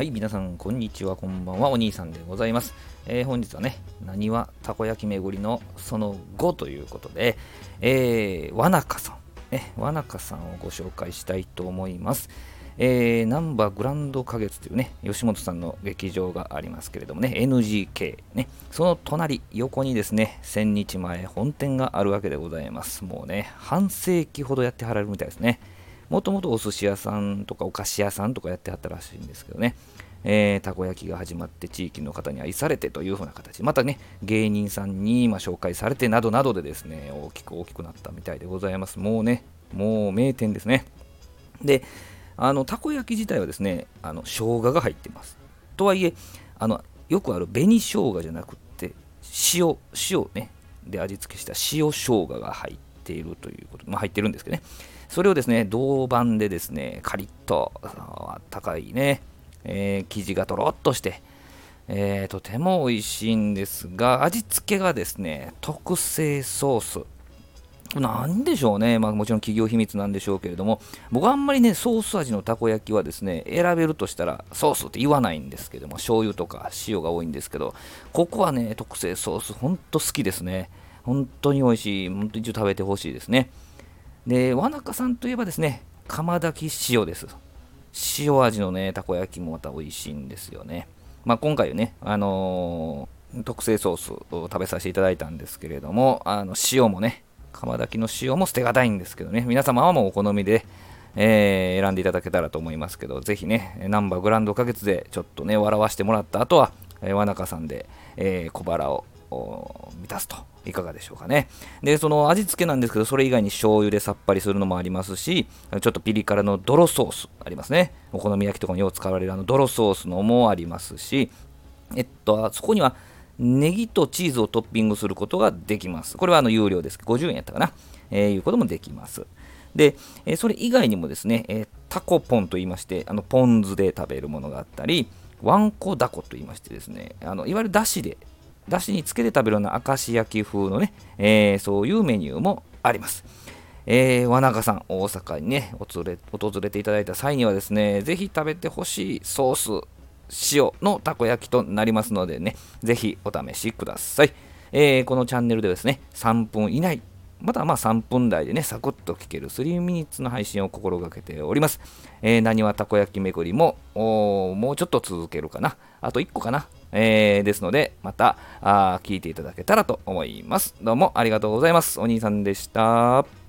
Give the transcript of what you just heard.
はい、皆さん、こんにちは、こんばんは、お兄さんでございます。えー、本日はね、なにわたこ焼き巡りのその後ということで、えー、わなかさん、ね、わなかさんをご紹介したいと思います。えー、ナンバーグランド花月というね、吉本さんの劇場がありますけれどもね、NGK、ね、その隣、横にですね、1000日前本店があるわけでございます。もうね、半世紀ほどやってはられるみたいですね。もともとお寿司屋さんとかお菓子屋さんとかやってはったらしいんですけどね、えー、たこ焼きが始まって地域の方に愛されてというふうな形。またね芸人さんにま紹介されてなどなどでですね大きく大きくなったみたいでございます。もうねもう名店ですね。であのたこ焼き自体はですねあの生姜が入ってます。とはいえあのよくある紅生姜じゃなくって塩塩ねで味付けした塩生姜が入ってているということ、まあ、入ってるんですけどねそれをですね、銅板でですね、カリッと高いね、えー、生地がとろっとして、えー、とても美味しいんですが、味付けがですね、特製ソース。なんでしょうね、まあ、もちろん企業秘密なんでしょうけれども、僕はあんまりね、ソース味のたこ焼きはですね、選べるとしたら、ソースって言わないんですけども、醤油とか塩が多いんですけど、ここはね、特製ソース、ほんと好きですね。本当に美味しい。本当に一応食べてほしいですね。で、わなかさんといえばですね、釜炊き塩です。塩味のね、たこ焼きもまた美味しいんですよね。まあ、今回ね、あのー、特製ソースを食べさせていただいたんですけれども、あの塩もね、釜炊きの塩も捨てがたいんですけどね、皆様はもうお好みで、えー、選んでいただけたらと思いますけど、ぜひね、ナンバーグランド花月でちょっとね、笑わしてもらった後は、えー、わなかさんで、えー、小腹を満たすといかがでしょうかね。で、その味付けなんですけど、それ以外に醤油でさっぱりするのもありますし、ちょっとピリ辛の泥ソースありますね。お好み焼きとかによう使われるあの泥ソースのもありますし、えっと、そこにはネギとチーズをトッピングすることができます。これはあの有料です。50円やったかな。えー、いうこともできます。で、えー、それ以外にもですね、えー、タコポンと言いまして、あのポン酢で食べるものがあったり、ワンコダコと言いましてですね、あのいわゆるだしでだしにつけて食べるような明石焼き風のね、えー、そういうメニューもあります。えー、和中さん、大阪にね訪れ、訪れていただいた際にはですね、ぜひ食べてほしいソース、塩のたこ焼きとなりますのでね、ぜひお試しください。えー、このチャンネルでですね、3分以内、またまあ3分台でね、サクッと聞ける3ミニッツの配信を心がけております。えー、何はたこ焼き巡りも、もうちょっと続けるかな。あと1個かな。えー、ですので、またあ聞いていただけたらと思います。どうもありがとうございます。お兄さんでした。